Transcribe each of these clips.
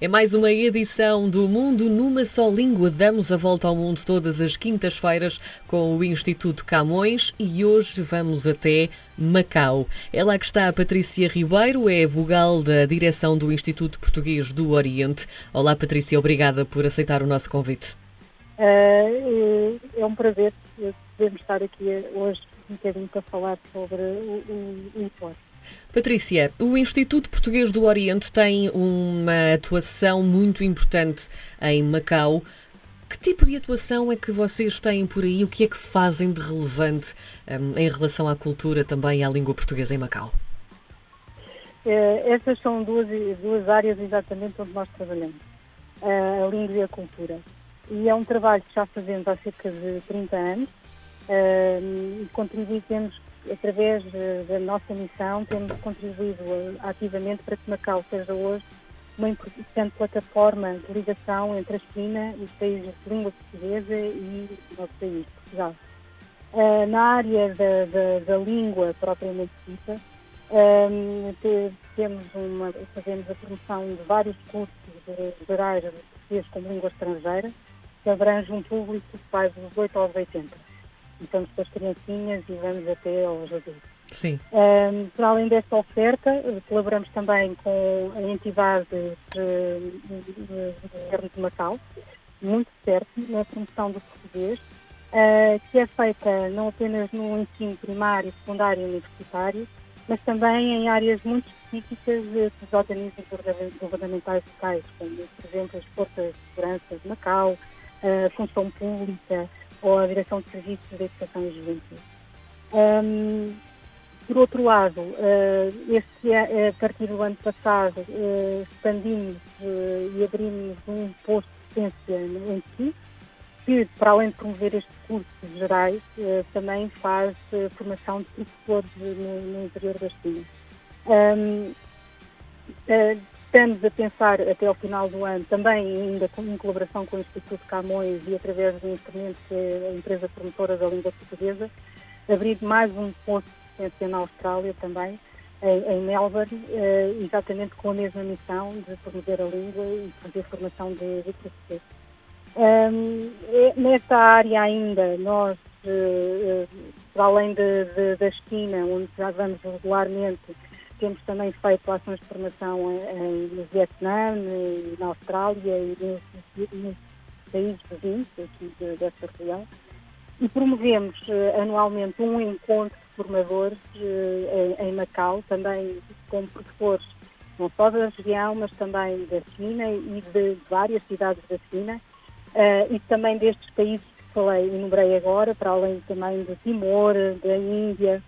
É mais uma edição do Mundo numa só língua. Damos a volta ao mundo todas as quintas-feiras com o Instituto Camões e hoje vamos até Macau. É lá que está a Patrícia Ribeiro, é vogal da direção do Instituto Português do Oriente. Olá, Patrícia, obrigada por aceitar o nosso convite. Uh, é um prazer podermos estar aqui hoje um bocadinho para falar sobre o, o, o Patrícia, o Instituto Português do Oriente tem uma atuação muito importante em Macau. Que tipo de atuação é que vocês têm por aí? O que é que fazem de relevante um, em relação à cultura também e à língua portuguesa em Macau? Uh, essas são duas, duas áreas exatamente onde nós trabalhamos, a língua e a cultura. E é um trabalho que já fazemos há cerca de 30 anos uh, e contribuímos através da nossa missão, temos contribuído ativamente para que Macau seja hoje uma importante plataforma de ligação entre a China e os países de língua portuguesa e o nosso país, Portugal. Uh, na área da, da, da, língua propriamente dita, um, temos uma, fazemos a promoção de vários cursos gerais de português como língua estrangeira, que abrange um público que vai dos 8 aos 80 estamos com as criancinhas e vamos até aos adultos. Sim. Um, para além desta oferta, colaboramos também com a entidade do governo de Macau, muito certo, na promoção do português, uh, que é feita não apenas no ensino primário, secundário e universitário, mas também em áreas muito específicas dos organismos governamentais locais, como, por exemplo, as forças de segurança de Macau, a função pública, ou a Direção de Serviços de Educação e Juventude. Um, por outro lado, uh, este, a partir do ano passado, uh, expandimos uh, e abrimos um posto de docência em si, que, para além de promover estes cursos gerais, também faz formação de professores no, no, interior da China. Um, Estamos a pensar até ao final do ano, também ainda em colaboração com o Instituto Camões e através do instrumento que é a empresa promotora da língua portuguesa, abrir mais um posto de ciência na Austrália também, em, Melbourne, eh, exatamente com a mesma missão de promover a língua e fazer formação de, professores. Um, nesta área ainda, nós, uh, uh, para além de, de, da China, onde já vamos regularmente temos também feito ações de formação em, no Vietnã, na Austrália e nos, nos países vizinhos aqui de, desta região. E promovemos uh, anualmente um encontro de formadores uh, em, Macau, também com professores não só da região, mas também da China e de várias cidades da China, uh, e também destes países que falei, enumerei agora, para além também de Timor, da Índia,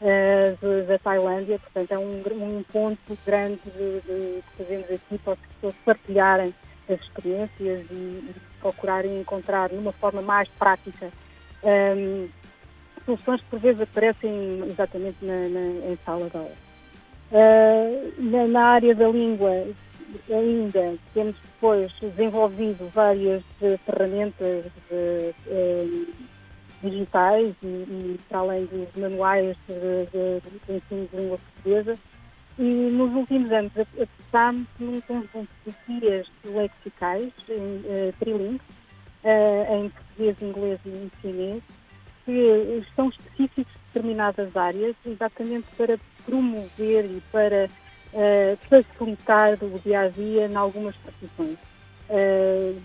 uh, da Tailândia, portanto é um, um encontro grande de, de, que fazemos aqui para as pessoas partilharem as experiências e, e procurarem encontrar numa forma mais prática um, ehm, soluções que por vezes aparecem exatamente na, na, em sala de aula. Uh, na, na, área da língua ainda temos depois desenvolvido várias ferramentas de, de, digitais e, e para além dos manuais de, de, de, ensino de língua portuguesa. E nos últimos anos apostámos num conjunto de guias lexicais em, uh, trilingues, uh, em português, inglês e chinês, que são específicos de determinadas áreas, exatamente para promover e para uh, facilitar o dia a dia em algumas profissões. Uh,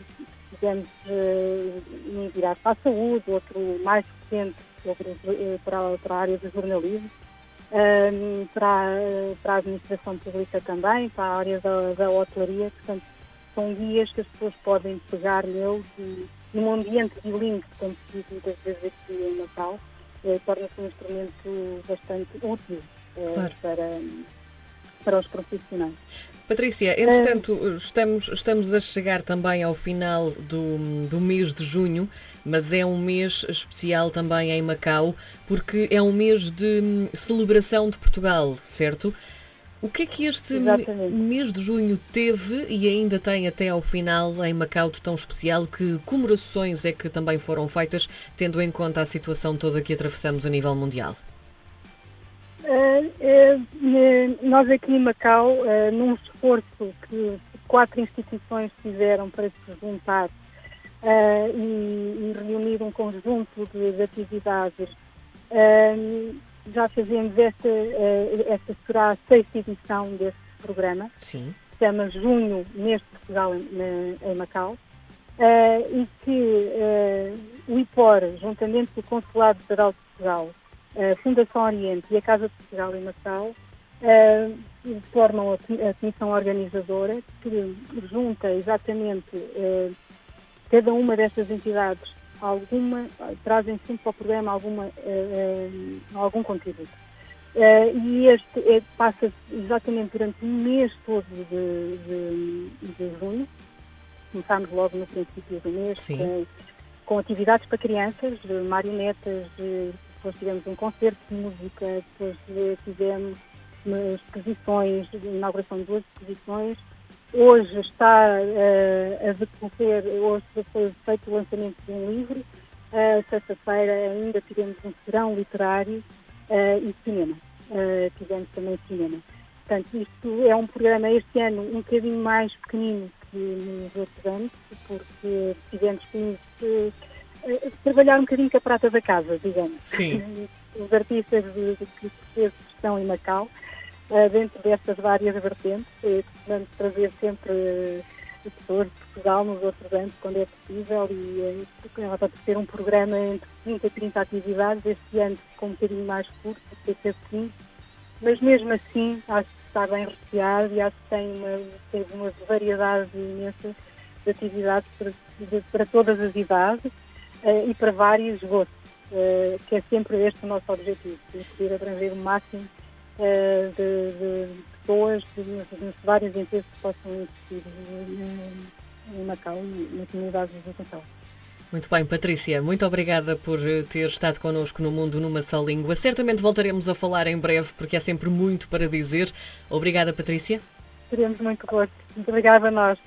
digamos, uh, virar para a saúde, outro mais recente uh, para, para a área do jornalismo, um, para, para a administração pública também, para a área da, da hotelaria, portanto, são guias que as pessoas podem pegar neles e num ambiente bilingue, como se diz muitas vezes aqui em Natal, eh, torna-se um instrumento bastante útil eh, claro. para, para os profissionais. Patrícia, entretanto, estamos, estamos a chegar também ao final do, do mês de junho, mas é um mês especial também em Macau, porque é um mês de hum, celebração de Portugal, certo? O que é que este Exatamente. mês de junho teve e ainda tem até ao final em Macau de tão especial? Que comemorações é que também foram feitas, tendo em conta a situação toda que atravessamos a nível mundial? Uh, nós aqui em Macau, uh, num esforço que quatro instituições fizeram para se juntar uh, e, reunir um conjunto de, de atividades. Já fazemos esta, esta será a sexta edição deste programa. Sim. Se chama Junho neste Portugal em, em Macau. e que o IPOR, juntamente com o Consulado Geral de Portugal, a Fundação Oriente e a Casa de Portugal em Macau, uh, formam a, a, comissão organizadora que junta exatamente uh, cada uma destas entidades alguma, trazem sempre para o programa alguma, uh, algum contributo. e este é, passa exatamente durante um mês todo de, de, de junho. Começámos logo no princípio do mês com, com, atividades para crianças, marionetas, depois tivemos um concerto de música, depois tivemos exposições, inauguração de duas exposições. Hoje está uh, a decorrer, hoje foi feito o lançamento de um livro. Uh, Sexta-feira ainda tivemos um serão literário uh, e cinema. Uh, tivemos também cinema. Portanto, isto é um programa este ano um bocadinho mais pequenino que nos outros anos, porque tivemos que trabalhar um bocadinho com a prata da casa, digamos. Sim. Os artistas que estão em Macau uh, dentro destas várias vertentes, e costumamos trazer sempre pessoas de Portugal nos outros anos, quando é possível, e uh, para ter um programa entre 20 e 30 atividades, este ano com um bocadinho mais curto, cerca de 15, mas mesmo assim acho que está bem recheado e acho que tem uma, uma variedade imensa de atividades para, de, para todas as idades uh, e para vários gostos, uh, que é sempre este o nosso objetivo, conseguir abranger o máximo uh, de, de, pessoas, de, várias empresas que possam existir em Macau e na comunidade de educação. Muito bem, Patrícia, muito obrigada por ter estado connosco no Mundo numa só língua. Certamente voltaremos a falar em breve, porque há sempre muito para dizer. Obrigada, Patrícia. Teremos muito gosto. Muito obrigada a nós.